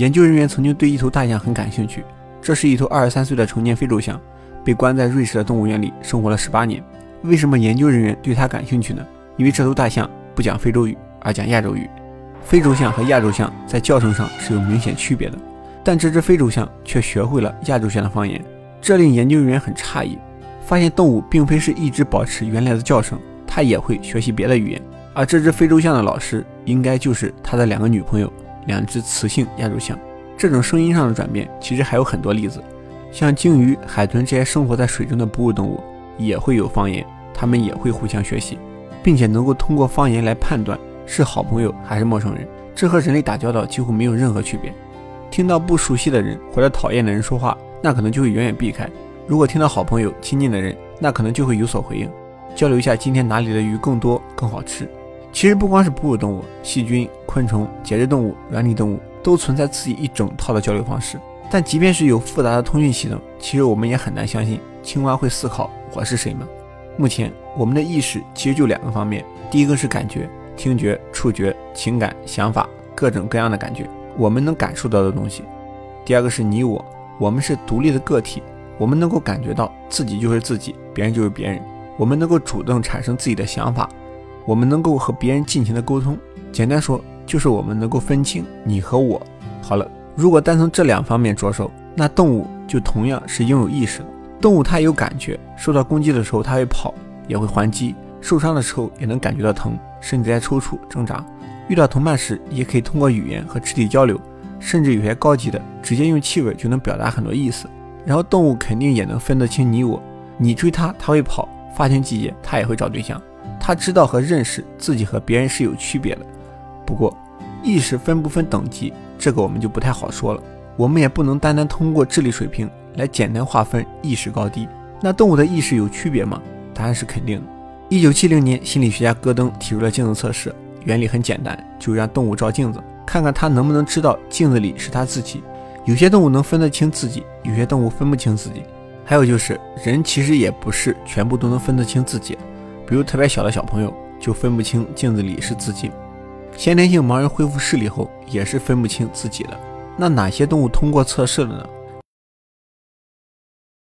研究人员曾经对一头大象很感兴趣，这是一头二十三岁的成年非洲象，被关在瑞士的动物园里生活了十八年。为什么研究人员对它感兴趣呢？因为这头大象不讲非洲语，而讲亚洲语。非洲象和亚洲象在叫声上是有明显区别的，但这只非洲象却学会了亚洲象的方言，这令研究人员很诧异，发现动物并非是一直保持原来的叫声，它也会学习别的语言。而这只非洲象的老师应该就是他的两个女朋友，两只雌性亚洲象。这种声音上的转变其实还有很多例子，像鲸鱼、海豚这些生活在水中的哺乳动物也会有方言，它们也会互相学习，并且能够通过方言来判断。是好朋友还是陌生人？这和人类打交道几乎没有任何区别。听到不熟悉的人或者讨厌的人说话，那可能就会远远避开；如果听到好朋友亲近的人，那可能就会有所回应，交流一下今天哪里的鱼更多更好吃。其实不光是哺乳动物，细菌、昆虫、节肢动物、软体动物都存在自己一整套的交流方式。但即便是有复杂的通讯系统，其实我们也很难相信青蛙会思考我是谁吗？目前我们的意识其实就两个方面，第一个是感觉。听觉、触觉、情感、想法，各种各样的感觉，我们能感受到的东西。第二个是你我，我们是独立的个体，我们能够感觉到自己就是自己，别人就是别人。我们能够主动产生自己的想法，我们能够和别人尽情的沟通。简单说，就是我们能够分清你和我。好了，如果单从这两方面着手，那动物就同样是拥有意识的。动物它也有感觉，受到攻击的时候它会跑，也会还击。受伤的时候也能感觉到疼，甚至在抽搐挣扎。遇到同伴时，也可以通过语言和肢体交流，甚至有些高级的，直接用气味就能表达很多意思。然后动物肯定也能分得清你我，你追它，它会跑；发情季节，它也会找对象。他知道和认识自己和别人是有区别的。不过，意识分不分等级，这个我们就不太好说了。我们也不能单单通过智力水平来简单划分意识高低。那动物的意识有区别吗？答案是肯定的。一九七零年，心理学家戈登提出了镜子测试，原理很简单，就让动物照镜子，看看它能不能知道镜子里是它自己。有些动物能分得清自己，有些动物分不清自己。还有就是，人其实也不是全部都能分得清自己，比如特别小的小朋友就分不清镜子里是自己。先天性盲人恢复视力后也是分不清自己的。那哪些动物通过测试了呢？